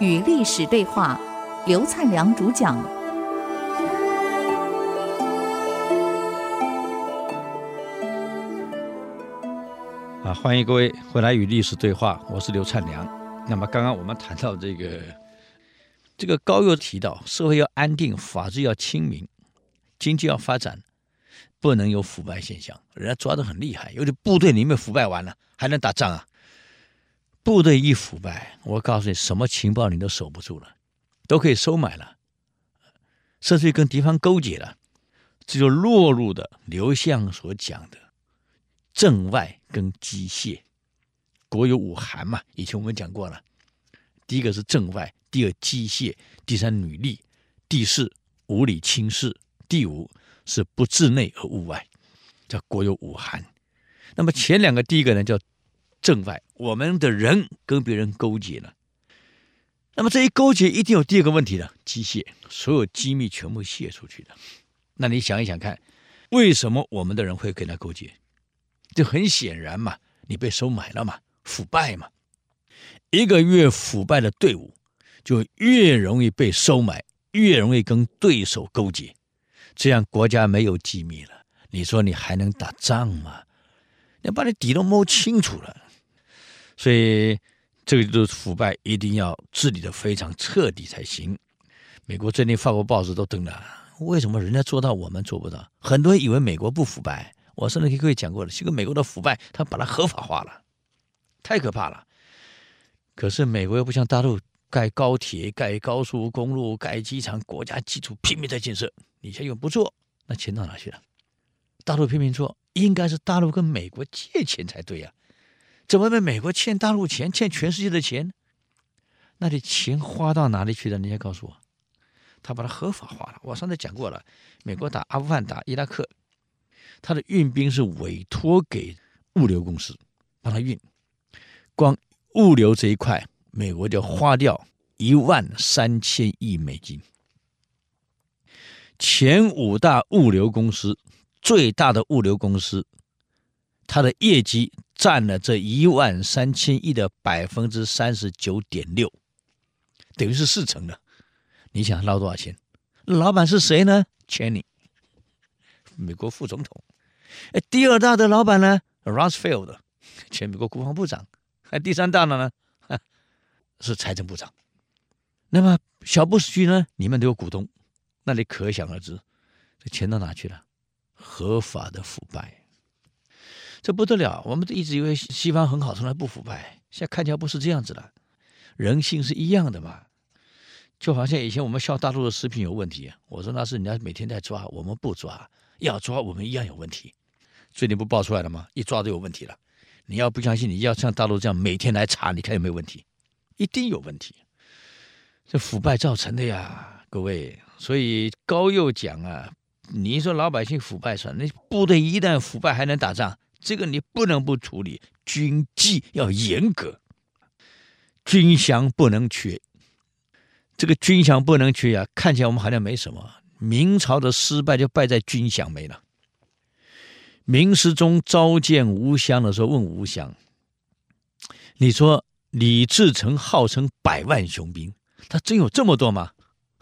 与历史对话，刘灿良主讲。啊，欢迎各位回来与历史对话，我是刘灿良。那么刚刚我们谈到这个，这个高又提到，社会要安定，法治要清明，经济要发展，不能有腐败现象。人家抓得很厉害，有的部队里面腐败完了，还能打仗啊？部队一腐败，我告诉你，什么情报你都守不住了，都可以收买了，甚至于跟敌方勾结了，这就落入的刘向所讲的政外跟机械。国有五寒嘛，以前我们讲过了，第一个是政外，第二机械，第三女力，第四无理轻视，第五是不治内而务外，叫国有五寒。那么前两个，第一个呢叫。政外，我们的人跟别人勾结了，那么这一勾结一定有第二个问题的，机械，所有机密全部泄出去的。那你想一想看，为什么我们的人会跟他勾结？这很显然嘛，你被收买了嘛，腐败嘛。一个越腐败的队伍，就越容易被收买，越容易跟对手勾结，这样国家没有机密了，你说你还能打仗吗？要把你底都摸清楚了。所以，这个就是腐败，一定要治理的非常彻底才行。美国最近法国报纸都登了，为什么人家做到，我们做不到？很多人以为美国不腐败，我上次跟各位讲过了，这个美国的腐败，他把它合法化了，太可怕了。可是美国又不像大陆盖高铁、盖高速公路、盖机场，国家基础拼命在建设，你现在又不做，那钱到哪去了？大陆拼命做，应该是大陆跟美国借钱才对呀。怎么被美国欠大陆钱，欠全世界的钱？那你钱花到哪里去了？你先告诉我。他把它合法化了。我上次讲过了，美国打阿富汗、打伊拉克，他的运兵是委托给物流公司帮他运，光物流这一块，美国就花掉一万三千亿美金。前五大物流公司，最大的物流公司。它的业绩占了这一万三千亿的百分之三十九点六，等于是四成了。你想捞多少钱？老板是谁呢？Cheney，美国副总统。第二大的老板呢？Rumsfeld，前美国国防部长。还，第三大的呢？是财政部长。那么小布什呢？你们都有股东，那你可想而知，这钱到哪去了？合法的腐败。这不得了！我们都一直以为西方很好，从来不腐败。现在看起来不是这样子了，人性是一样的嘛。就好像以前我们笑大陆的食品有问题，我说那是人家每天在抓，我们不抓，要抓我们一样有问题。最近不爆出来了吗？一抓都有问题了。你要不相信，你要像大陆这样每天来查，你看有没有问题？一定有问题。这腐败造成的呀，各位。所以高又讲啊，你说老百姓腐败算，那部队一旦腐败还能打仗？这个你不能不处理，军纪要严格，军饷不能缺。这个军饷不能缺呀、啊，看起来我们好像没什么。明朝的失败就败在军饷没了。明世宗召见吴襄的时候，问吴襄：“你说李自成号称百万雄兵，他真有这么多吗？”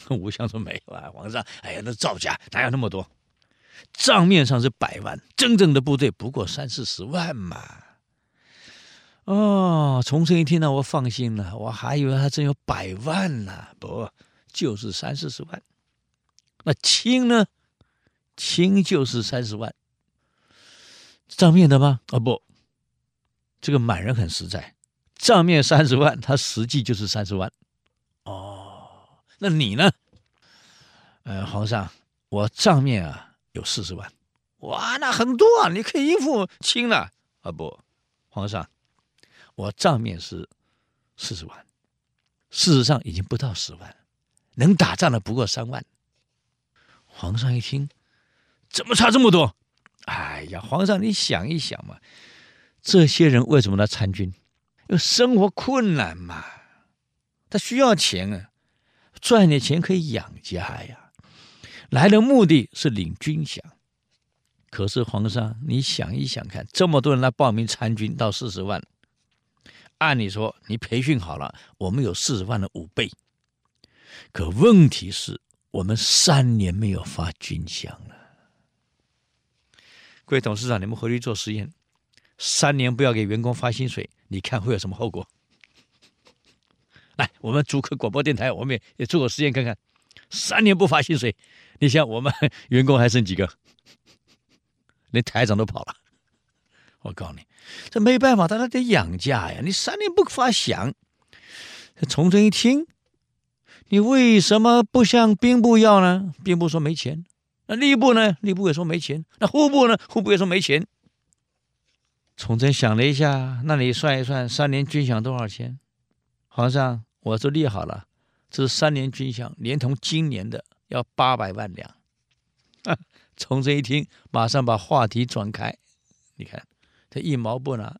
吴襄说：“没有啊，皇上，哎呀，那造假，哪有那么多？”账面上是百万，真正的部队不过三四十万嘛。哦，崇祯一听到我放心了，我还以为他真有百万呢，不，就是三四十万。那清呢？清就是三十万。账面的吗？啊、不，这个满人很实在，账面三十万，他实际就是三十万。哦，那你呢？呃，皇上，我账面啊。有四十万，哇，那很多啊！你可以应付清了啊？不，皇上，我账面是四十万，事实上已经不到十万，能打仗的不过三万。皇上一听，怎么差这么多？哎呀，皇上，你想一想嘛，这些人为什么来参军？因为生活困难嘛，他需要钱啊，赚点钱可以养家呀。来的目的是领军饷，可是皇上，你想一想看，这么多人来报名参军，到四十万，按理说你培训好了，我们有四十万的五倍。可问题是我们三年没有发军饷了。各位董事长，你们回去做实验，三年不要给员工发薪水，你看会有什么后果？来，我们竹科广播电台，我们也也做个实验看看，三年不发薪水，你想我们员工还剩几个？连台长都跑了。我告诉你，这没办法，大家得养家呀。你三年不发饷，崇祯一听，你为什么不向兵部要呢？兵部说没钱。那吏部呢？吏部也说没钱。那户部呢？户部也说没钱。崇祯想了一下，那你算一算，三年军饷多少钱？皇上，我都列好了，这是三年军饷，连同今年的要八百万两。崇祯一听，马上把话题转开。你看，他一毛不拿。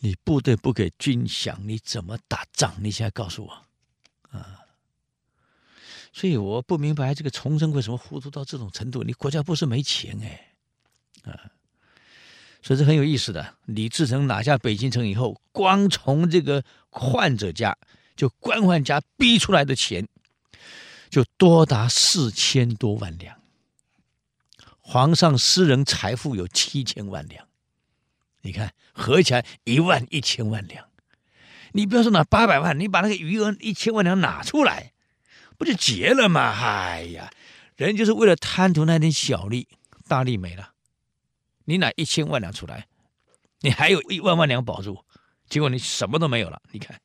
你部队不给军饷，你怎么打仗？你现在告诉我，啊！所以我不明白这个崇祯为什么糊涂到这种程度。你国家不是没钱哎，啊！所以这很有意思的。李自成拿下北京城以后，光从这个患者家，就官宦家逼出来的钱，就多达四千多万两。皇上私人财富有七千万两，你看合起来一万一千万两。你不要说拿八百万，你把那个余额一千万两拿出来，不就结了吗？哎呀，人就是为了贪图那点小利，大利没了。你拿一千万两出来，你还有一万万两保住，结果你什么都没有了。你看，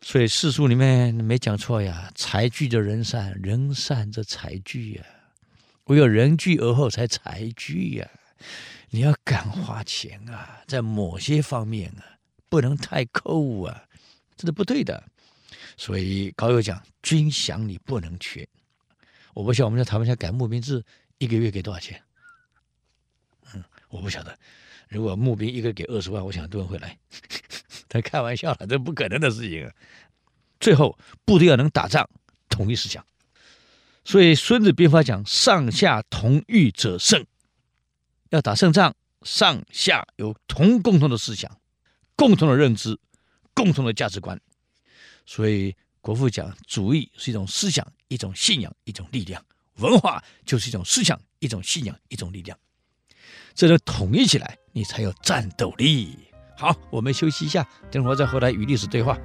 所以四书里面没讲错呀，财聚则人散，人散则财聚呀。唯有人聚而后才财聚呀！你要敢花钱啊，在某些方面啊，不能太抠啊，这是不对的。所以高友讲，军饷你不能缺。我不晓得我们在台湾下改募兵制，一个月给多少钱？我不晓得。如果募兵一个给二十万，我想很多人会来。他开玩笑了，这不可能的事情啊。最后，部队要能打仗，统一思想。所以《孙子兵法》讲：“上下同欲者胜。”要打胜仗，上下有同共同的思想、共同的认知、共同的价值观。所以国父讲：“主义是一种思想、一种信仰、一种力量；文化就是一种思想、一种信仰、一种力量。这都统一起来，你才有战斗力。”好，我们休息一下，等会儿再回来与历史对话。